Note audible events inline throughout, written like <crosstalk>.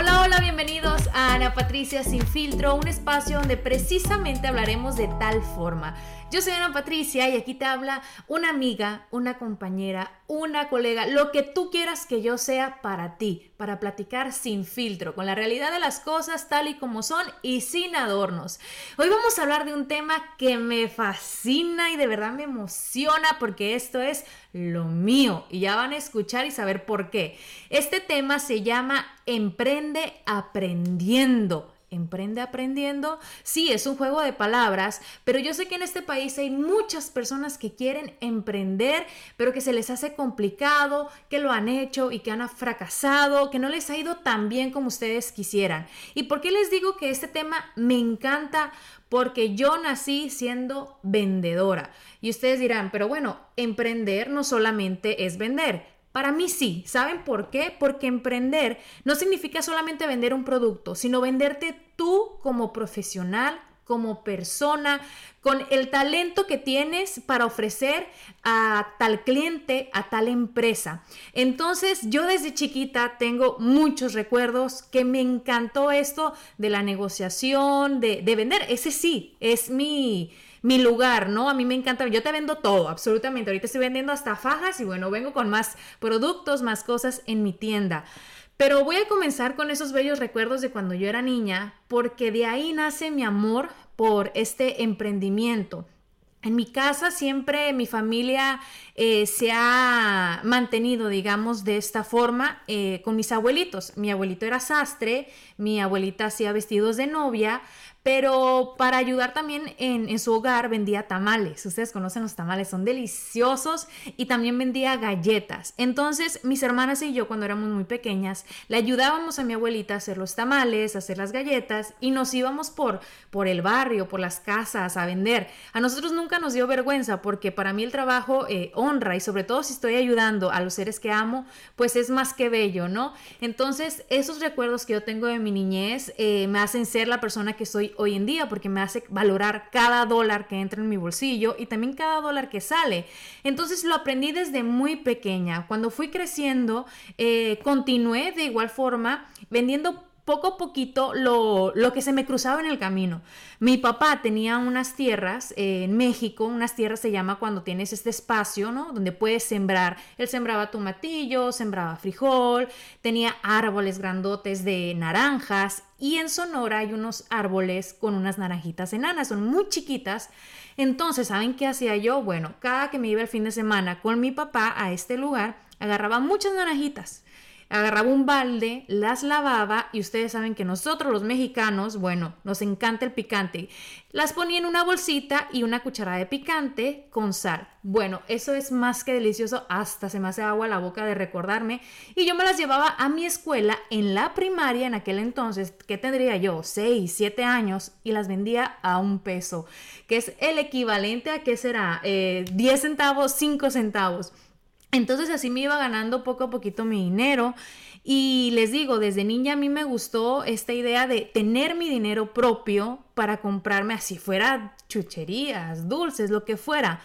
Hola, hola, bienvenidos a Ana Patricia Sin Filtro, un espacio donde precisamente hablaremos de tal forma. Yo soy Ana Patricia y aquí te habla una amiga, una compañera, una colega, lo que tú quieras que yo sea para ti, para platicar sin filtro, con la realidad de las cosas tal y como son y sin adornos. Hoy vamos a hablar de un tema que me fascina y de verdad me emociona porque esto es lo mío y ya van a escuchar y saber por qué. Este tema se llama Emprende aprendiendo. Emprende aprendiendo. Sí, es un juego de palabras, pero yo sé que en este país hay muchas personas que quieren emprender, pero que se les hace complicado, que lo han hecho y que han fracasado, que no les ha ido tan bien como ustedes quisieran. ¿Y por qué les digo que este tema me encanta? Porque yo nací siendo vendedora. Y ustedes dirán, pero bueno, emprender no solamente es vender para mí sí. ¿Saben por qué? Porque emprender no significa solamente vender un producto, sino venderte tú como profesional, como persona, con el talento que tienes para ofrecer a tal cliente, a tal empresa. Entonces, yo desde chiquita tengo muchos recuerdos que me encantó esto de la negociación, de, de vender. Ese sí, es mi mi lugar, ¿no? A mí me encanta, yo te vendo todo, absolutamente. Ahorita estoy vendiendo hasta fajas y bueno, vengo con más productos, más cosas en mi tienda. Pero voy a comenzar con esos bellos recuerdos de cuando yo era niña, porque de ahí nace mi amor por este emprendimiento. En mi casa siempre mi familia eh, se ha mantenido, digamos, de esta forma eh, con mis abuelitos. Mi abuelito era sastre, mi abuelita hacía vestidos de novia, pero para ayudar también en, su hogar vendía tamales. Ustedes conocen los tamales, son deliciosos y también vendía galletas. Entonces mis hermanas y yo cuando éramos muy pequeñas le ayudábamos a mi abuelita a hacer los tamales, a hacer las galletas y nos íbamos por, por el barrio, por las casas a vender. A nosotros nunca nos dio vergüenza porque para mí el trabajo eh, honra y sobre todo si estoy ayudando a los seres que amo, pues es más que bello, ¿no? Entonces esos recuerdos que yo tengo de mi niñez eh, me hacen ser la persona que soy hoy en día porque me hace valorar cada dólar que entra en mi bolsillo y también cada dólar que sale. Entonces lo aprendí desde muy pequeña. Cuando fui creciendo, eh, continué de igual forma vendiendo poco a poquito lo, que se me cruzaba en el camino. Mi papá tenía unas tierras eh, en México, unas tierras se llama cuando tienes este espacio, ¿no? Donde puedes sembrar. Él sembraba tomatillo, sembraba frijol, tenía árboles grandotes de naranjas y en Sonora hay unos árboles con unas naranjitas enanas, son muy chiquitas. Entonces, ¿saben qué hacía yo? Bueno, cada que me iba el fin de semana con mi papá a este lugar, agarraba muchas naranjitas agarraba un balde, las lavaba y ustedes saben que nosotros los mexicanos, bueno, nos encanta el picante. Las ponía en una bolsita y una cucharada de picante con sal. Bueno, eso es más que delicioso, hasta se me hace agua la boca de recordarme. Y yo me las llevaba a mi escuela en la primaria en aquel entonces, que tendría yo 6, 7 años, y las vendía a un peso, que es el equivalente a, ¿qué será? 10 eh, centavos, 5 centavos. Entonces así me iba ganando poco a poquito mi dinero. Y les digo, desde niña a mí me gustó esta idea de tener mi dinero propio para comprarme así fuera chucherías, dulces, lo que fuera.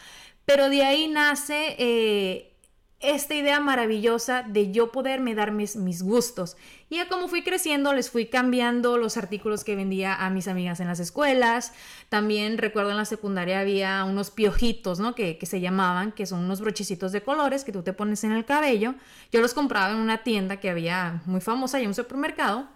Pero de ahí nace eh, esta idea maravillosa de yo poderme dar mis, gustos. Y ya como fui creciendo, les fui cambiando los artículos que vendía a mis amigas en las escuelas. También recuerdo en la secundaria había unos piojitos, ¿no? Que, que se llamaban, que son unos brochecitos de colores que tú te pones en el cabello. Yo los compraba en una tienda que había muy famosa y un supermercado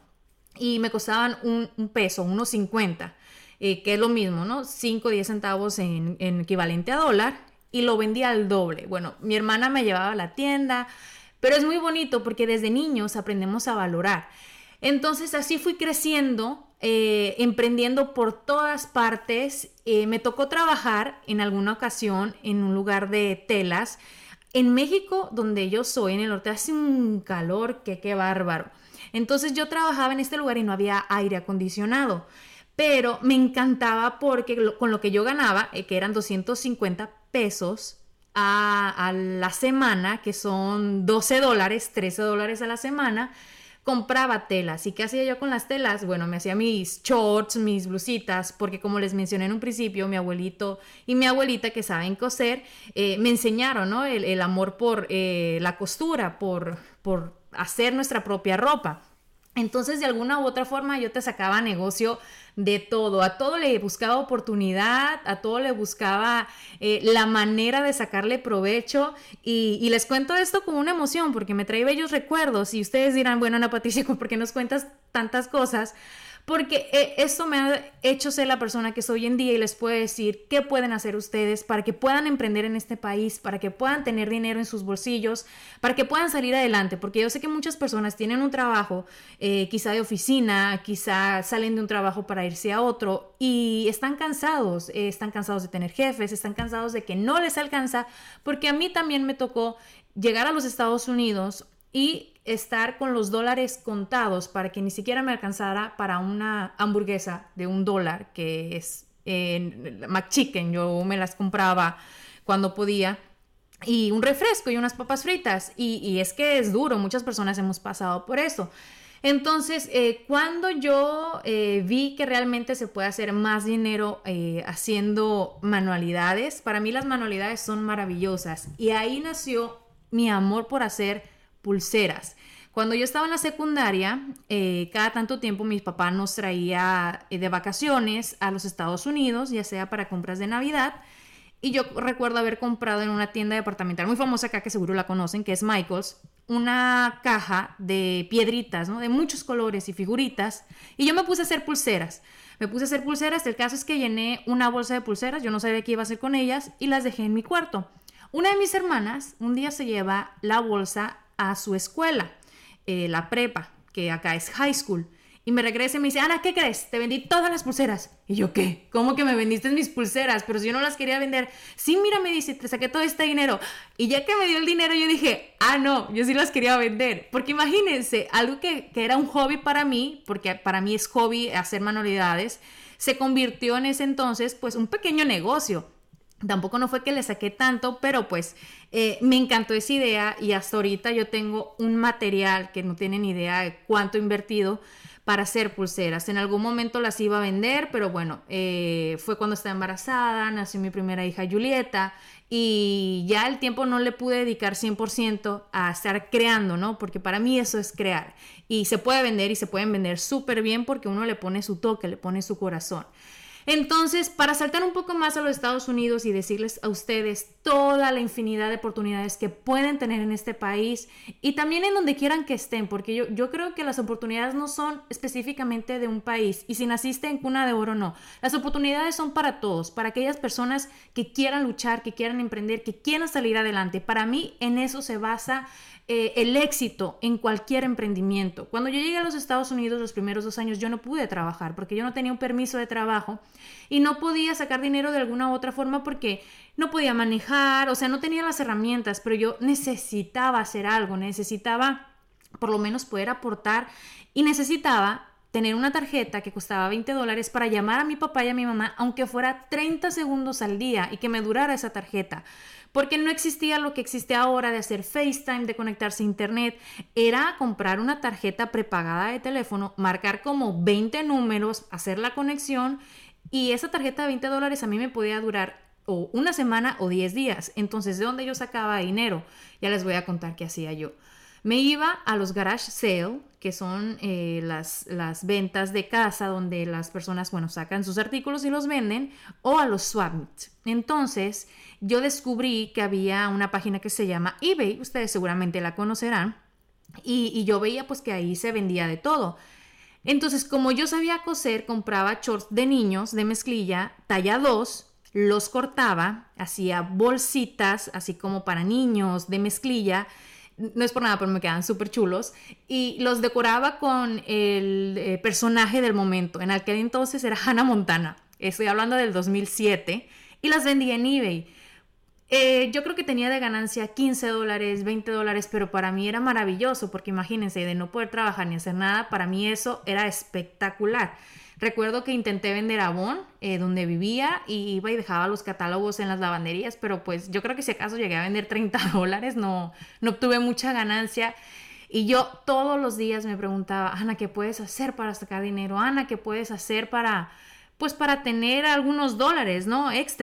y me costaban un, peso, unos 50. Eh, que es lo mismo, ¿no? 5 o 10 centavos en, en equivalente a dólar y lo vendía al doble. Bueno, mi hermana me llevaba a la tienda, pero es muy bonito porque desde niños aprendemos a valorar. Entonces así fui creciendo, eh, emprendiendo por todas partes. Eh, me tocó trabajar en alguna ocasión en un lugar de telas. En México, donde yo soy, en el norte, hace un calor que qué bárbaro. Entonces yo trabajaba en este lugar y no había aire acondicionado pero me encantaba porque con lo que yo ganaba, eh, que eran 250 pesos a, la semana, que son 12 dólares, 13 dólares a la semana, compraba telas. ¿Y qué hacía yo con las telas? Bueno, me hacía mis shorts, mis blusitas, porque como les mencioné en un principio, mi abuelito y mi abuelita que saben coser, eh, me enseñaron el, amor por eh, la costura, por, por hacer nuestra propia ropa. Entonces, de alguna u otra forma, yo te sacaba negocio de todo. A todo le buscaba oportunidad, a todo le buscaba eh, la manera de sacarle provecho. Y, y, les cuento esto con una emoción, porque me trae bellos recuerdos. Y ustedes dirán, bueno, Ana Patricia, <laughs> ¿por qué nos cuentas tantas cosas? Porque eh, esto me ha hecho ser la persona que soy hoy en día y les puedo decir qué pueden hacer ustedes para que puedan emprender en este país, para que puedan tener dinero en sus bolsillos, para que puedan salir adelante, porque yo sé que muchas personas tienen un trabajo, eh, quizá de oficina, quizá salen de un trabajo para irse a otro y están cansados, eh, están cansados de tener jefes, están cansados de que no les alcanza, porque a mí también me tocó llegar a los Estados Unidos y estar con los dólares contados para que ni siquiera me alcanzara para una hamburguesa de un dólar, que es McChicken, yo me las compraba cuando podía, y un refresco y unas papas fritas, y, es que es duro, muchas personas hemos pasado por eso. Entonces, eh, cuando yo eh, vi que realmente se puede hacer más dinero eh, haciendo manualidades, para mí las manualidades son maravillosas y ahí nació mi amor por hacer pulseras. Cuando yo estaba en la secundaria, eh, cada tanto tiempo mi papá nos traía eh, de vacaciones a los Estados Unidos, ya sea para compras de Navidad. Y yo recuerdo haber comprado en una tienda departamental muy famosa acá, que seguro la conocen, que es Michaels, una caja de piedritas, ¿no? De muchos colores y figuritas. Y yo me puse a hacer pulseras. Me puse a hacer pulseras. El caso es que llené una bolsa de pulseras. Yo no sabía qué iba a hacer con ellas y las dejé en mi cuarto. Una de mis hermanas un día se lleva la bolsa a su escuela, eh, la prepa, que acá es high school. Y me regresa y me dice, Ana, ¿qué crees? Te vendí todas las pulseras. Y yo, ¿qué? ¿Cómo que me vendiste mis pulseras? Pero si yo no las quería vender. Sí, mira, me dice, te saqué todo este dinero. Y ya que me dio el dinero, yo dije, ah, no, yo sí las quería vender. Porque imagínense, algo que, que era un hobby para mí, porque para mí es hobby hacer manualidades, se convirtió en ese entonces, pues, un pequeño negocio. Tampoco no fue que le saqué tanto, pero pues eh, me encantó esa idea y hasta ahorita yo tengo un material que no tienen idea de cuánto he invertido para hacer pulseras. En algún momento las iba a vender, pero bueno, eh, fue cuando estaba embarazada, nació mi primera hija Julieta y ya el tiempo no le pude dedicar 100% a estar creando, ¿no? Porque para mí eso es crear. Y se puede vender y se pueden vender súper bien porque uno le pone su toque, le pone su corazón. Entonces, para saltar un poco más a los Estados Unidos y decirles a ustedes toda la infinidad de oportunidades que pueden tener en este país y también en donde quieran que estén, porque yo, yo creo que las oportunidades no son específicamente de un país y si naciste en cuna de oro, no. Las oportunidades son para todos, para aquellas personas que quieran luchar, que quieran emprender, que quieran salir adelante. Para mí, en eso se basa eh, el éxito en cualquier emprendimiento. Cuando yo llegué a los Estados Unidos los primeros dos años, yo no pude trabajar porque yo no tenía un permiso de trabajo y no podía sacar dinero de alguna u otra forma porque no podía manejar, o sea, no tenía las herramientas, pero yo necesitaba hacer algo, necesitaba por lo menos poder aportar y necesitaba tener una tarjeta que costaba 20 dólares para llamar a mi papá y a mi mamá, aunque fuera 30 segundos al día y que me durara esa tarjeta porque no existía lo que existe ahora de hacer FaceTime, de conectarse a Internet. Era comprar una tarjeta prepagada de teléfono, marcar como 20 números, hacer la conexión y esa tarjeta de 20 dólares a mí me podía durar o una semana o 10 días. Entonces, ¿de dónde yo sacaba dinero? Ya les voy a contar qué hacía yo. Me iba a los garage sale, que son eh, las, las ventas de casa donde las personas, bueno, sacan sus artículos y los venden, o a los swap meets. Entonces, yo descubrí que había una página que se llama eBay, ustedes seguramente la conocerán, y, y yo veía pues que ahí se vendía de todo. Entonces, como yo sabía coser, compraba shorts de niños de mezclilla, talla 2, los cortaba, hacía bolsitas, así como para niños de mezclilla, no es por nada, pero me quedan súper chulos. Y los decoraba con el eh, personaje del momento. En aquel entonces era Hannah Montana. Estoy hablando del 2007. Y las vendía en eBay. Eh, yo creo que tenía de ganancia 15 dólares, 20 dólares, pero para mí era maravilloso porque imagínense, de no poder trabajar ni hacer nada, para mí eso era espectacular. Recuerdo que intenté vender Avon, eh, donde vivía, y iba y dejaba los catálogos en las lavanderías, pero pues yo creo que si acaso llegué a vender 30 <laughs> dólares, no, no obtuve mucha ganancia. Y yo todos los días me preguntaba, Ana, ¿qué puedes hacer para sacar dinero? Ana, ¿qué puedes hacer para, pues para tener algunos dólares, ¿no? Extra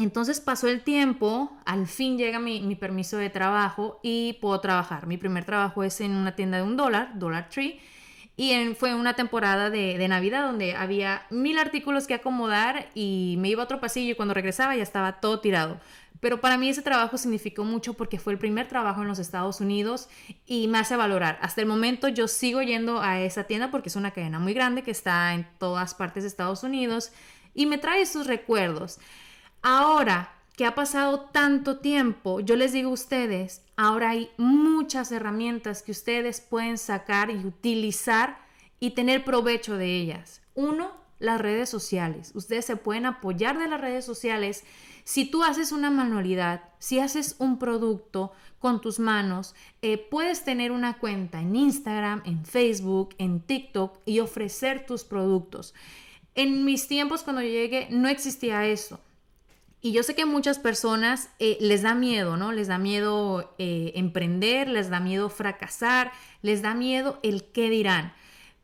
Entonces pasó el tiempo, al fin llega mi, permiso de trabajo y puedo trabajar. Mi primer trabajo es en una tienda de un dólar, Dollar Tree, y fue una temporada de, de, Navidad donde había mil artículos que acomodar y me iba a otro pasillo y cuando regresaba ya estaba todo tirado. Pero para mí ese trabajo significó mucho porque fue el primer trabajo en los Estados Unidos y me hace valorar. Hasta el momento yo sigo yendo a esa tienda porque es una cadena muy grande que está en todas partes de Estados Unidos y me trae sus recuerdos. Ahora que ha pasado tanto tiempo, yo les digo a ustedes, ahora hay muchas herramientas que ustedes pueden sacar y utilizar y tener provecho de ellas. Uno, las redes sociales. Ustedes se pueden apoyar de las redes sociales. Si tú haces una manualidad, si haces un producto con tus manos, eh, puedes tener una cuenta en Instagram, en Facebook, en TikTok y ofrecer tus productos. En mis tiempos cuando yo llegué no existía eso. Y yo sé que muchas personas eh, les da miedo, ¿no? Les da miedo eh, emprender, les da miedo fracasar, les da miedo el qué dirán.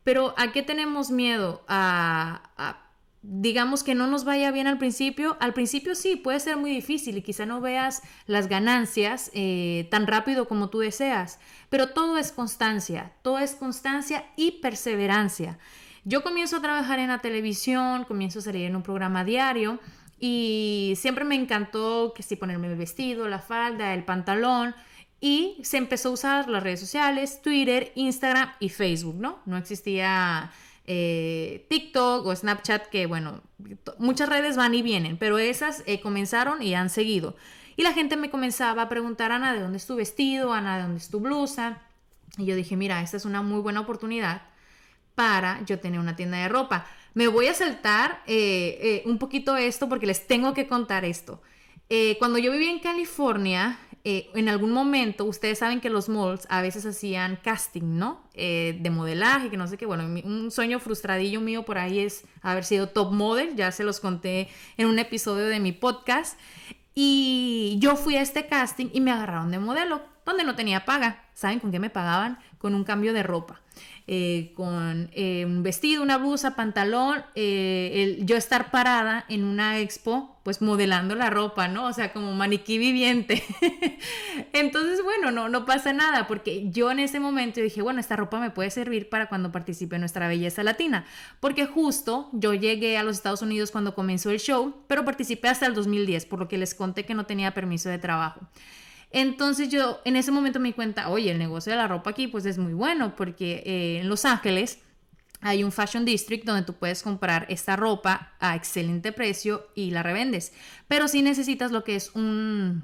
Pero ¿a qué tenemos miedo? A, digamos que no nos vaya bien al principio. Al principio sí, puede ser muy difícil y quizá no veas las ganancias eh, tan rápido como tú deseas. Pero todo es constancia, todo es constancia y perseverancia. Yo comienzo a trabajar en la televisión, comienzo a salir en un programa diario y siempre me encantó que si ponerme el vestido, la falda, el pantalón. Y se empezó a usar las redes sociales, Twitter, Instagram y Facebook, ¿no? No existía eh, TikTok o Snapchat, que bueno, muchas redes van y vienen, pero esas eh, comenzaron y han seguido. Y la gente me comenzaba a preguntar, Ana, ¿de dónde es tu vestido? Ana, ¿de dónde es tu blusa? Y yo dije, mira, esta es una muy buena oportunidad para yo tener una tienda de ropa. Me voy a saltar eh, eh, un poquito esto porque les tengo que contar esto. Eh, cuando yo vivía en California, en algún momento, ustedes saben que los malls a veces hacían casting, ¿no? de modelaje, que no sé qué. Bueno, un sueño frustradillo mío por ahí es haber sido top model, ya se los conté en un episodio de mi podcast. Y yo fui a este casting y me agarraron de modelo donde no tenía paga. ¿Saben con qué me pagaban? Con un cambio de ropa. Eh, con eh, un vestido, una blusa, pantalón, eh, yo estar parada en una expo, pues modelando la ropa, ¿no? O sea, como maniquí viviente. <laughs> Entonces, bueno, no, no pasa nada, porque yo en ese momento dije, bueno, esta ropa me puede servir para cuando participe en nuestra belleza latina, porque justo yo llegué a los Estados Unidos cuando comenzó el show, pero participé hasta el 2010, por lo que les conté que no tenía permiso de trabajo. Entonces yo en ese momento me di cuenta, oye, el negocio de la ropa aquí pues es muy bueno porque eh, en Los Ángeles hay un Fashion District donde tú puedes comprar esta ropa a excelente precio y la revendes. Pero si necesitas lo que es un,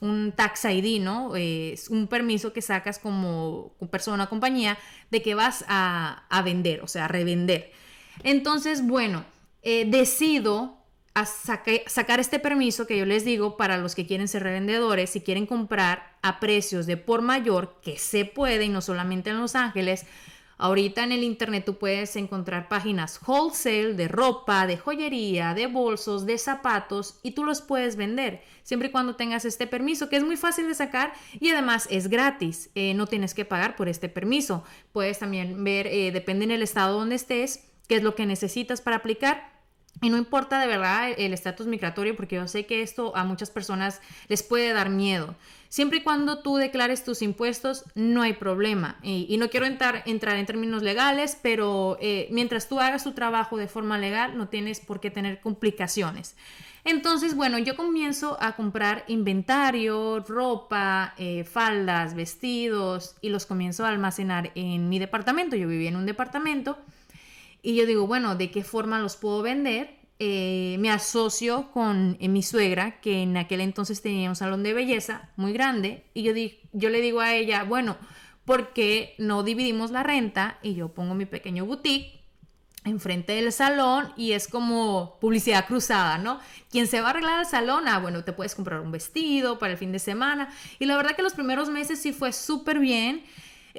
un, tax ID, ¿no? es un permiso que sacas como persona o compañía de que vas a, vender, o sea, a revender. Entonces, bueno, eh, decido sacar este permiso que yo les digo para los que quieren ser revendedores, si quieren comprar a precios de por mayor, que se puede y no solamente en Los Ángeles. Ahorita en el internet tú puedes encontrar páginas wholesale de ropa, de joyería, de bolsos, de zapatos y tú los puedes vender siempre y cuando tengas este permiso que es muy fácil de sacar y además es gratis, eh, no tienes que pagar por este permiso. Puedes también ver, eh, depende en el estado donde estés, qué es lo que necesitas para aplicar y no importa de verdad el estatus migratorio, porque yo sé que esto a muchas personas les puede dar miedo. Siempre y cuando tú declares tus impuestos, no hay problema. Y, no quiero entrar, entrar, en términos legales, pero eh, mientras tú hagas tu trabajo de forma legal, no tienes por qué tener complicaciones. Entonces, bueno, yo comienzo a comprar inventario, ropa, eh, faldas, vestidos y los comienzo a almacenar en mi departamento. Yo vivía en un departamento y yo digo, bueno, ¿de qué forma los puedo vender? Eh, me asocio con eh, mi suegra, que en aquel entonces tenía un salón de belleza muy grande, y yo, di, yo le digo a ella, bueno, ¿por qué no dividimos la renta? Y yo pongo mi pequeño boutique enfrente del salón y es como publicidad cruzada, ¿no? Quien se va a arreglar el salón, ah, bueno, te puedes comprar un vestido para el fin de semana. Y la verdad que los primeros meses sí fue súper bien.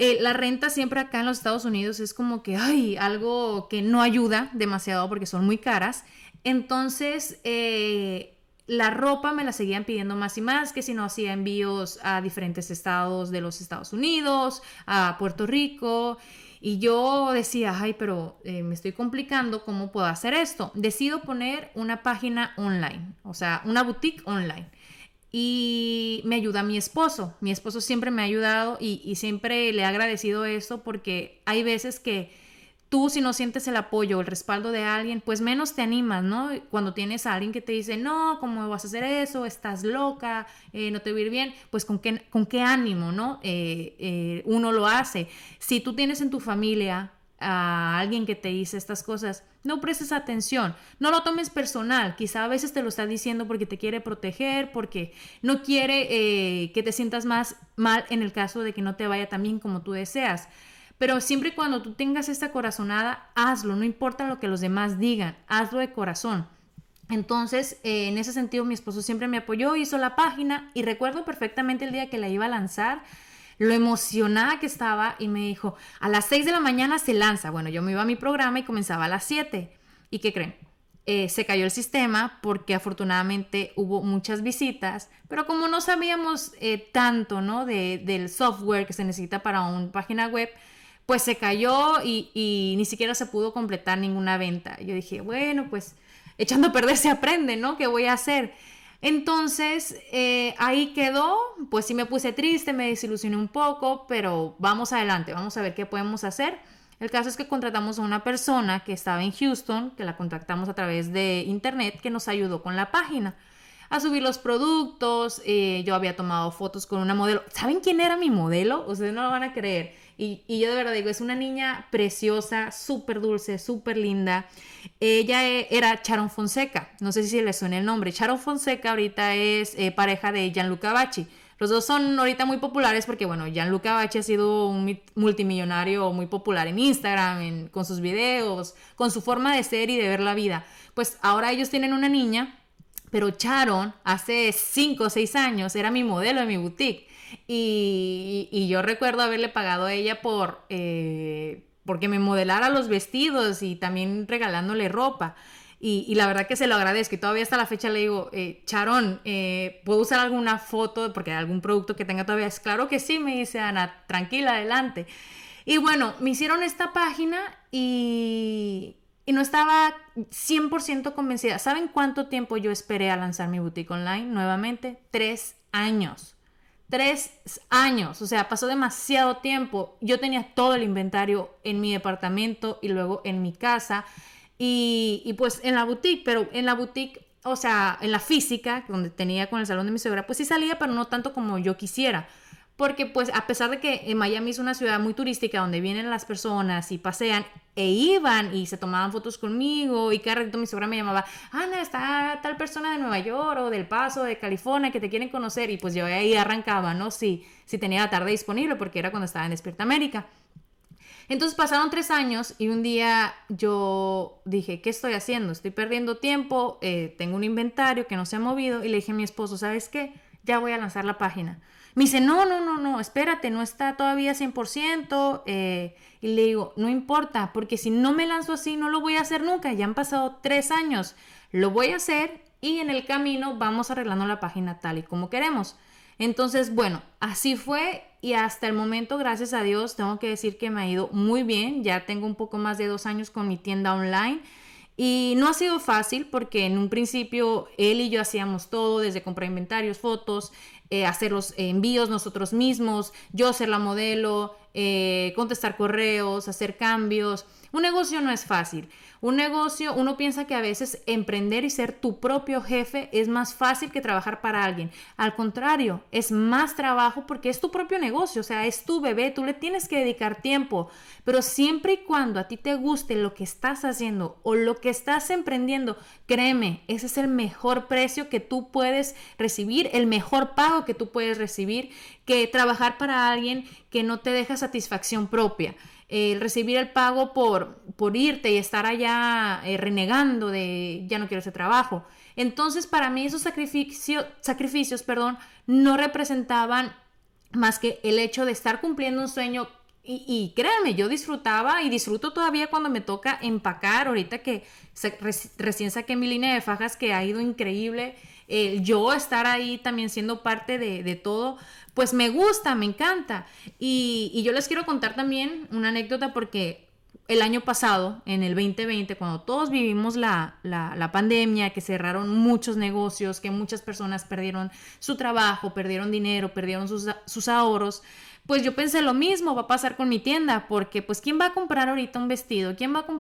Eh, la renta siempre acá en los Estados Unidos es como que, ay, algo que no ayuda demasiado porque son muy caras. Entonces, eh, la ropa me la seguían pidiendo más y más, que si no hacía envíos a diferentes estados de los Estados Unidos, a Puerto Rico. Y yo decía, ay, pero eh, me estoy complicando, ¿cómo puedo hacer esto? Decido poner una página online, o sea, una boutique online y me ayuda mi esposo. Mi esposo siempre me ha ayudado y, siempre le he agradecido eso porque hay veces que tú si no sientes el apoyo el respaldo de alguien, pues menos te animas, ¿no? Cuando tienes a alguien que te dice, no, ¿cómo vas a hacer eso? Estás loca, eh, no te va a ir bien, pues con qué, con qué ánimo, ¿no? Eh, eh, uno lo hace. Si tú tienes en tu familia a alguien que te dice estas cosas, no prestes atención, no lo tomes personal, quizá a veces te lo está diciendo porque te quiere proteger, porque no quiere eh, que te sientas más mal en el caso de que no te vaya tan bien como tú deseas. Pero siempre y cuando tú tengas esta corazonada, hazlo, no importa lo que los demás digan, hazlo de corazón. Entonces, eh, en ese sentido, mi esposo siempre me apoyó, hizo la página y recuerdo perfectamente el día que la iba a lanzar lo emocionada que estaba y me dijo, a las 6 de la mañana se lanza. Bueno, yo me iba a mi programa y comenzaba a las 7. ¿Y qué creen? Eh, se cayó el sistema porque afortunadamente hubo muchas visitas, pero como no sabíamos eh, tanto ¿no? del software que se necesita para una página web, pues se cayó y, y, ni siquiera se pudo completar ninguna venta. Yo dije, bueno, pues echando a perder se aprende, ¿no? ¿Qué voy a hacer? Entonces, eh, ahí quedó, pues sí me puse triste, me desilusioné un poco, pero vamos adelante, vamos a ver qué podemos hacer. El caso es que contratamos a una persona que estaba en Houston, que la contactamos a través de internet, que nos ayudó con la página a subir los productos. Eh, yo había tomado fotos con una modelo. ¿Saben quién era mi modelo? Ustedes no lo van a creer. Y, yo de verdad digo, es una niña preciosa, súper dulce, súper linda. Ella e, era Charon Fonseca, no sé si le suena el nombre. Charon Fonseca ahorita es eh, pareja de Gianluca Bacci. Los dos son ahorita muy populares porque, bueno, Gianluca Bacci ha sido un multimillonario muy popular en Instagram, con sus videos, con su forma de ser y de ver la vida. Pues ahora ellos tienen una niña, pero Charon hace 5 o 6 años era mi modelo en mi boutique. Y, yo recuerdo haberle pagado a ella por, eh, porque me modelara los vestidos y también regalándole ropa. Y, la verdad que se lo agradezco. Y todavía hasta la fecha le digo, eh, Charón, eh, ¿puedo usar alguna foto? Porque algún producto que tenga todavía. Es claro que sí, me dice Ana, tranquila, adelante. Y bueno, me hicieron esta página y, y no estaba 100% convencida. ¿Saben cuánto tiempo yo esperé a lanzar mi boutique online nuevamente? Tres años. Tres años, o sea, pasó demasiado tiempo. Yo tenía todo el inventario en mi departamento y luego en mi casa y, pues en la boutique, pero en la boutique, o sea, en la física, donde tenía con el salón de mi suegra, pues sí salía, pero no tanto como yo quisiera. Porque pues a pesar de que Miami es una ciudad muy turística donde vienen las personas y pasean e iban y se tomaban fotos conmigo y cada ratito mi suegra me llamaba, Ana, está tal persona de Nueva York o del Paso, de California que te quieren conocer y pues yo ahí arrancaba, ¿no? Si, si tenía la tarde disponible porque era cuando estaba en Despierta América. Entonces pasaron tres años y un día yo dije, ¿qué estoy haciendo? Estoy perdiendo tiempo, eh, tengo un inventario que no se ha movido y le dije a mi esposo, ¿sabes qué? Ya voy a lanzar la página. Me dice, no, no, no, no, espérate, no está todavía 100%. Eh, y le digo, no importa, porque si no me lanzo así, no lo voy a hacer nunca. Ya han pasado tres años. Lo voy a hacer y en el camino vamos arreglando la página tal y como queremos. Entonces, bueno, así fue y hasta el momento, gracias a Dios, tengo que decir que me ha ido muy bien. Ya tengo un poco más de dos años con mi tienda online. Y no ha sido fácil porque en un principio él y yo hacíamos todo, desde comprar inventarios, fotos, eh, hacer los envíos nosotros mismos, yo ser la modelo, eh, contestar correos, hacer cambios. Un negocio no es fácil. Un negocio, uno piensa que a veces emprender y ser tu propio jefe es más fácil que trabajar para alguien. Al contrario, es más trabajo porque es tu propio negocio, o sea, es tu bebé, tú le tienes que dedicar tiempo. Pero siempre y cuando a ti te guste lo que estás haciendo o lo que estás emprendiendo, créeme, ese es el mejor precio que tú puedes recibir, el mejor pago que tú puedes recibir, que trabajar para alguien que no te deja satisfacción propia recibir el pago por, por irte y estar allá eh, renegando de ya no quiero ese trabajo. Entonces, para mí esos sacrificios perdón, no representaban más que el hecho de estar cumpliendo un sueño y, créanme, yo disfrutaba y disfruto todavía cuando me toca empacar, ahorita que recién saqué mi línea de fajas que ha ido increíble, yo estar ahí también siendo parte de, de todo, pues me gusta, me encanta. Y, yo les quiero contar también una anécdota porque el año pasado, en el 2020, cuando todos vivimos la, la, pandemia, que cerraron muchos negocios, que muchas personas perdieron su trabajo, perdieron dinero, perdieron sus, sus ahorros, pues yo pensé lo mismo va a pasar con mi tienda, porque pues ¿quién va a comprar ahorita un vestido? ¿Quién va a?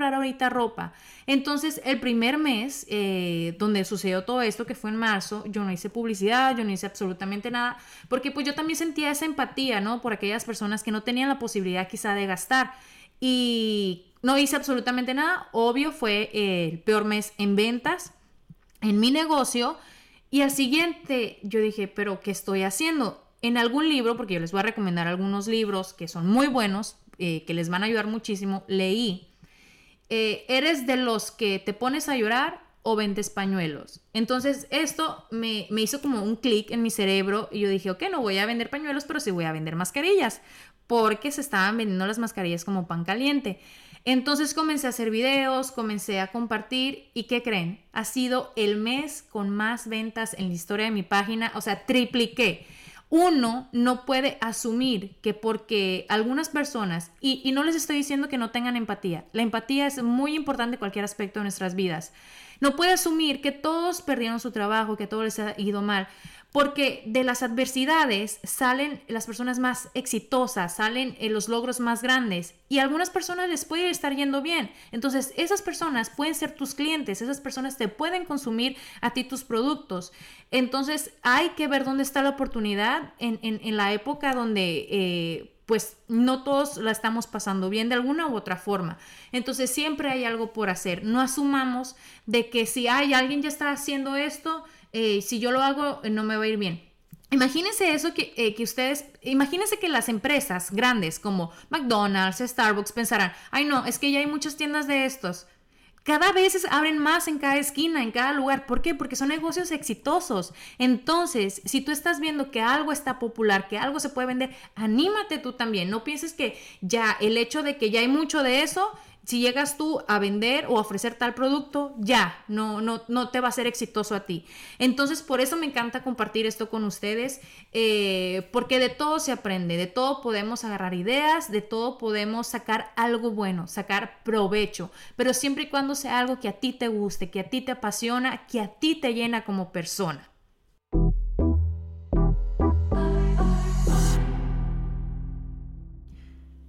ahorita ropa. Entonces, el primer mes eh, donde sucedió todo esto, que fue en marzo, yo no hice publicidad, yo no hice absolutamente nada, porque pues yo también sentía esa empatía, ¿no? Por aquellas personas que no tenían la posibilidad quizá de gastar. Y no hice absolutamente nada. Obvio, fue el peor mes en ventas, en mi negocio. Y al siguiente yo dije, pero ¿qué estoy haciendo? En algún libro, porque yo les voy a recomendar algunos libros que son muy buenos, eh, que les van a ayudar muchísimo, leí eh, ¿eres de los que te pones a llorar o vendes pañuelos? Entonces esto me, hizo como un clic en mi cerebro y yo dije, ok, no voy a vender pañuelos, pero sí voy a vender mascarillas, porque se estaban vendiendo las mascarillas como pan caliente. Entonces comencé a hacer videos, comencé a compartir y ¿qué creen? Ha sido el mes con más ventas en la historia de mi página, o sea, tripliqué. Uno no puede asumir que porque algunas personas, y, no les estoy diciendo que no tengan empatía, la empatía es muy importante en cualquier aspecto de nuestras vidas, no puede asumir que todos perdieron su trabajo, que todo les ha ido mal, porque de las adversidades salen las personas más exitosas, salen eh, los logros más grandes y a algunas personas les puede estar yendo bien. Entonces, esas personas pueden ser tus clientes, esas personas te pueden consumir a ti tus productos. Entonces, hay que ver dónde está la oportunidad en, en, la época donde... Eh, pues no todos la estamos pasando bien de alguna u otra forma. Entonces siempre hay algo por hacer. No asumamos de que si hay alguien ya está haciendo esto, eh, si yo lo hago, eh, no me va a ir bien. Imagínense eso que, eh, que, ustedes, imagínense que las empresas grandes como McDonald's, Starbucks pensarán, ay no, es que ya hay muchas tiendas de estos. Cada vez abren más en cada esquina, en cada lugar. ¿Por qué? Porque son negocios exitosos. Entonces, si tú estás viendo que algo está popular, que algo se puede vender, anímate tú también. No pienses que ya el hecho de que ya hay mucho de eso si llegas tú a vender o ofrecer tal producto, ya, no, no, no te va a ser exitoso a ti. Entonces, por eso me encanta compartir esto con ustedes, eh, porque de todo se aprende, de todo podemos agarrar ideas, de todo podemos sacar algo bueno, sacar provecho, pero siempre y cuando sea algo que a ti te guste, que a ti te apasiona, que a ti te llena como persona.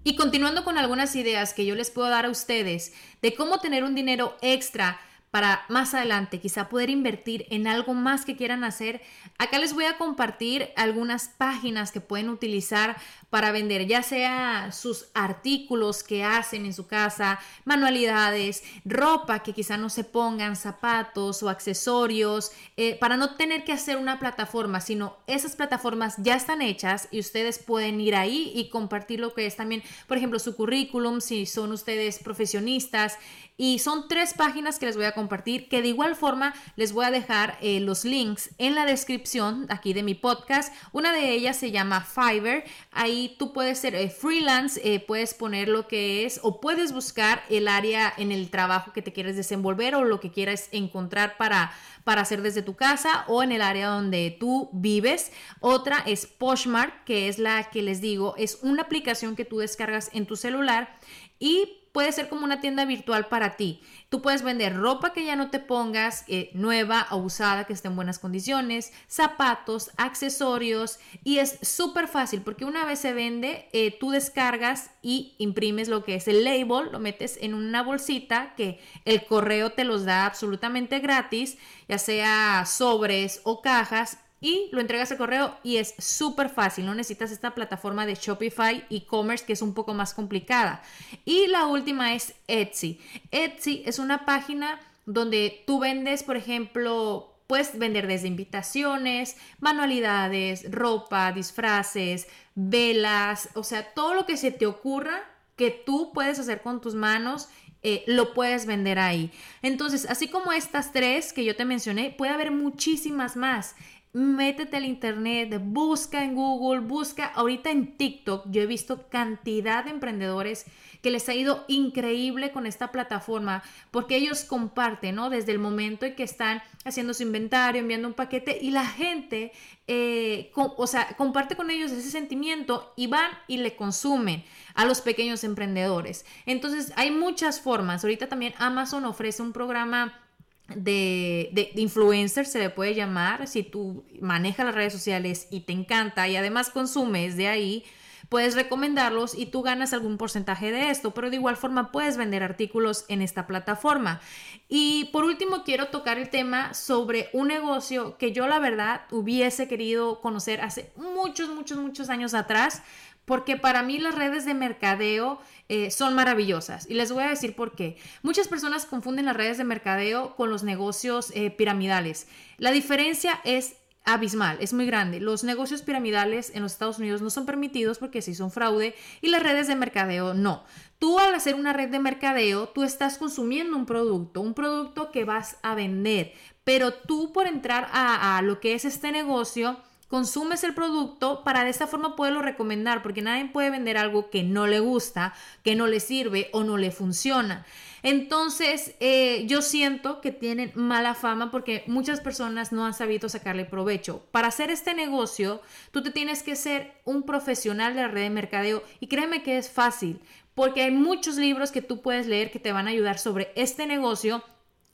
Y continuando con algunas ideas que yo les puedo dar a ustedes de cómo tener un dinero extra para más adelante quizá poder invertir en algo más que quieran hacer, acá les voy a compartir algunas páginas que pueden utilizar para vender, ya sea sus artículos que hacen en su casa, manualidades, ropa que quizá no se pongan, zapatos o accesorios, eh, para no tener que hacer una plataforma, sino esas plataformas ya están hechas y ustedes pueden ir ahí y compartir lo que es también, por ejemplo, su currículum, si son ustedes profesionistas, y son tres páginas que les voy a compartir, que de igual forma les voy a dejar eh, los links en la descripción aquí de mi podcast. Una de ellas se llama Fiverr. Ahí tú puedes ser eh, freelance, eh, puedes poner lo que es o puedes buscar el área en el trabajo que te quieres desenvolver o lo que quieras encontrar para, para hacer desde tu casa o en el área donde tú vives. Otra es Poshmark, que es la que les digo, es una aplicación que tú descargas en tu celular y puede ser como una tienda virtual para ti. Tú puedes vender ropa que ya no te pongas, eh, nueva o usada, que esté en buenas condiciones, zapatos, accesorios y es súper fácil porque una vez se vende, eh, tú descargas y imprimes lo que es el label, lo metes en una bolsita que el correo te los da absolutamente gratis, ya sea sobres o cajas y lo entregas al correo y es súper fácil, no necesitas esta plataforma de Shopify e-commerce que es un poco más complicada. Y la última es Etsy. Etsy es una página donde tú vendes, por ejemplo, puedes vender desde invitaciones, manualidades, ropa, disfraces, velas, o sea, todo lo que se te ocurra que tú puedes hacer con tus manos eh, lo puedes vender ahí. Entonces, así como estas tres que yo te mencioné, puede haber muchísimas más métete al internet, busca en Google, busca ahorita en TikTok. Yo he visto cantidad de emprendedores que les ha ido increíble con esta plataforma porque ellos comparten, ¿no? Desde el momento en que están haciendo su inventario, enviando un paquete y la gente, eh, o sea, comparte con ellos ese sentimiento y van y le consumen a los pequeños emprendedores. Entonces, hay muchas formas. Ahorita también Amazon ofrece un programa de, de, influencer, se le puede llamar, si tú manejas las redes sociales y te encanta y además consumes de ahí, puedes recomendarlos y tú ganas algún porcentaje de esto, pero de igual forma puedes vender artículos en esta plataforma. Y por último quiero tocar el tema sobre un negocio que yo la verdad hubiese querido conocer hace muchos, muchos, muchos años atrás, porque para mí las redes de mercadeo eh, son maravillosas. Y les voy a decir por qué. Muchas personas confunden las redes de mercadeo con los negocios eh, piramidales. La diferencia es abismal, es muy grande. Los negocios piramidales en los Estados Unidos no son permitidos porque sí son fraude y las redes de mercadeo no. Tú al hacer una red de mercadeo, tú estás consumiendo un producto, un producto que vas a vender, pero tú por entrar a, a lo que es este negocio, consumes el producto para de esta forma poderlo recomendar, porque nadie puede vender algo que no le gusta, que no le sirve o no le funciona. Entonces, eh, yo siento que tienen mala fama porque muchas personas no han sabido sacarle provecho. Para hacer este negocio, tú te tienes que ser un profesional de la red de mercadeo y créeme que es fácil porque hay muchos libros que tú puedes leer que te van a ayudar sobre este negocio.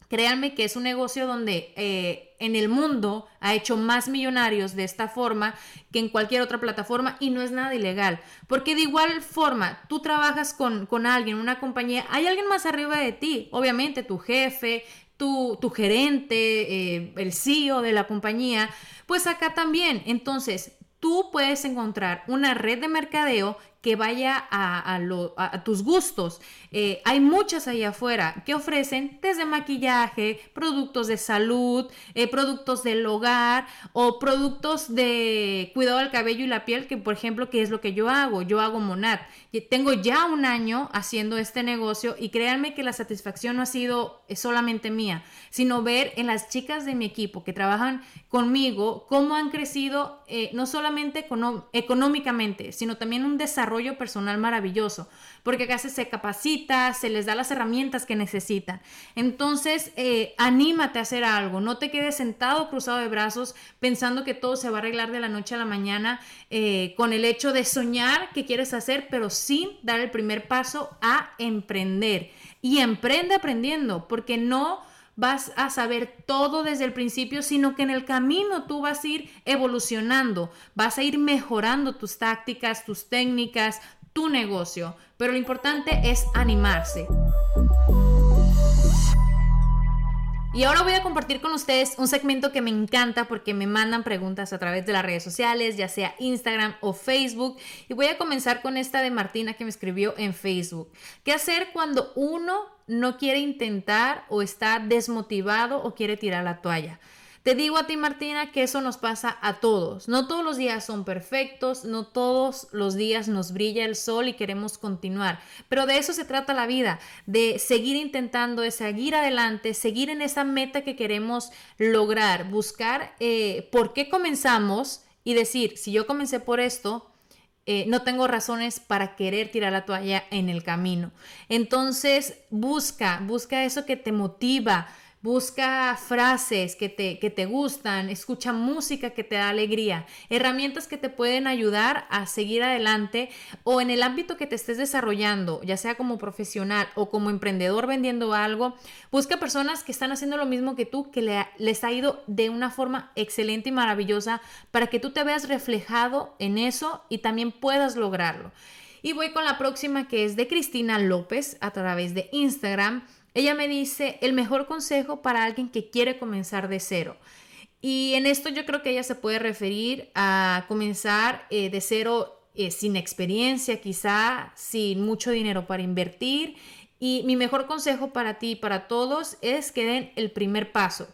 Créanme que es un negocio donde eh, en el mundo ha hecho más millonarios de esta forma que en cualquier otra plataforma y no es nada ilegal. Porque de igual forma, tú trabajas con, con alguien, una compañía, hay alguien más arriba de ti, obviamente tu jefe, tu, tu gerente, eh, el CEO de la compañía, pues acá también. Entonces, tú puedes encontrar una red de mercadeo que vaya a, tus gustos. Eh, hay muchas ahí afuera que ofrecen desde maquillaje, productos de salud, eh, productos del hogar o productos de cuidado del cabello y la piel, que por ejemplo, ¿qué es lo que yo hago? Yo hago Monad. Tengo ya un año haciendo este negocio y créanme que la satisfacción no ha sido solamente mía, sino ver en las chicas de mi equipo que trabajan conmigo cómo han crecido eh, no solamente económicamente, sino también un desarrollo personal maravilloso, porque acá se, capacita, se les da las herramientas que necesitan. Entonces, eh, anímate a hacer algo, no te quedes sentado cruzado de brazos pensando que todo se va a arreglar de la noche a la mañana eh, con el hecho de soñar que quieres hacer, pero sin dar el primer paso a emprender. Y emprende aprendiendo, porque no vas a saber todo desde el principio, sino que en el camino tú vas a ir evolucionando, vas a ir mejorando tus tácticas, tus técnicas, tu negocio. Pero lo importante es animarse. Y ahora voy a compartir con ustedes un segmento que me encanta porque me mandan preguntas a través de las redes sociales, ya sea Instagram o Facebook. Y voy a comenzar con esta de Martina que me escribió en Facebook. ¿Qué hacer cuando uno no quiere intentar o está desmotivado o quiere tirar la toalla? Te digo a ti, Martina, que eso nos pasa a todos. No todos los días son perfectos, no todos los días nos brilla el sol y queremos continuar. Pero de eso se trata la vida, de seguir intentando, de seguir adelante, seguir en esa meta que queremos lograr, buscar eh, por qué comenzamos y decir, si yo comencé por esto, eh, no tengo razones para querer tirar la toalla en el camino. Entonces, busca, busca eso que te motiva, Busca frases que te, que te gustan, escucha música que te da alegría, herramientas que te pueden ayudar a seguir adelante o en el ámbito que te estés desarrollando, ya sea como profesional o como emprendedor vendiendo algo, busca personas que están haciendo lo mismo que tú, que le, les ha ido de una forma excelente y maravillosa para que tú te veas reflejado en eso y también puedas lograrlo. Y voy con la próxima que es de Cristina López a través de Instagram. Ella me dice el mejor consejo para alguien que quiere comenzar de cero. Y en esto yo creo que ella se puede referir a comenzar eh, de cero eh, sin experiencia, quizá sin mucho dinero para invertir. Y mi mejor consejo para ti y para todos es que den el primer paso,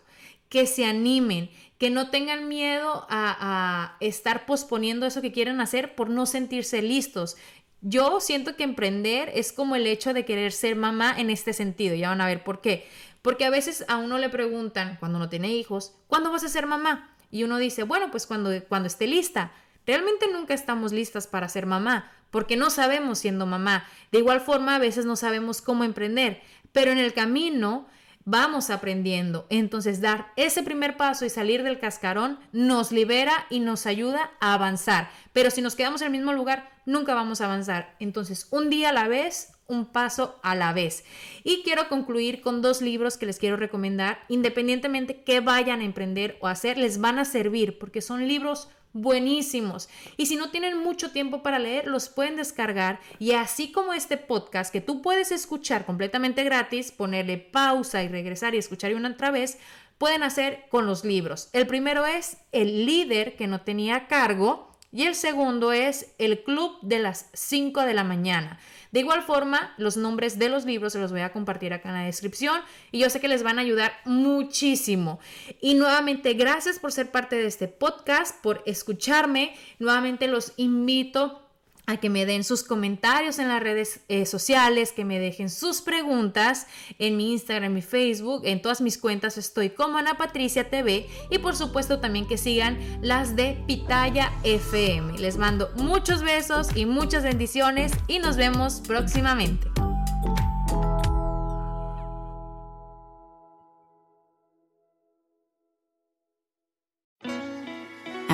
que se animen, que no tengan miedo a, a estar posponiendo eso que quieren hacer por no sentirse listos. Yo siento que emprender es como el hecho de querer ser mamá en este sentido. Ya van a ver por qué. Porque a veces a uno le preguntan, cuando no tiene hijos, ¿cuándo vas a ser mamá? Y uno dice, bueno, pues cuando, cuando esté lista. Realmente nunca estamos listas para ser mamá, porque no sabemos siendo mamá. De igual forma, a veces no sabemos cómo emprender, pero en el camino vamos aprendiendo. Entonces, dar ese primer paso y salir del cascarón nos libera y nos ayuda a avanzar. Pero si nos quedamos en el mismo lugar, nunca vamos a avanzar. Entonces, un día a la vez, un paso a la vez. Y quiero concluir con dos libros que les quiero recomendar, independientemente que vayan a emprender o hacer, les van a servir porque son libros buenísimos. Y si no tienen mucho tiempo para leer, los pueden descargar y así como este podcast que tú puedes escuchar completamente gratis, ponerle pausa y regresar y escuchar una otra vez, pueden hacer con los libros. El primero es El líder que no tenía cargo y el segundo es El Club de las 5 de la mañana. De igual forma, los nombres de los libros se los voy a compartir acá en la descripción y yo sé que les van a ayudar muchísimo. Y nuevamente, gracias por ser parte de este podcast, por escucharme. Nuevamente los invito a que me den sus comentarios en las redes eh, sociales, que me dejen sus preguntas en mi Instagram, mi Facebook, en todas mis cuentas estoy como Ana Patricia TV y por supuesto también que sigan las de Pitaya FM. Les mando muchos besos y muchas bendiciones y nos vemos próximamente.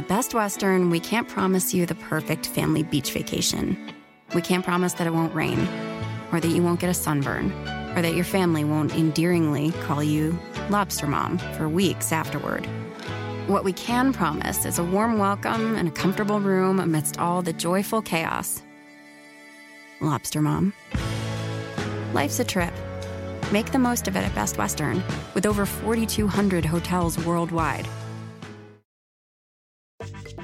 At Best Western, we can't promise you the perfect family beach vacation. We can't promise that it won't rain, or that you won't get a sunburn, or that your family won't endearingly call you Lobster Mom for weeks afterward. What we can promise is a warm welcome and a comfortable room amidst all the joyful chaos. Lobster Mom. Life's a trip. Make the most of it at Best Western, with over 4,200 hotels worldwide.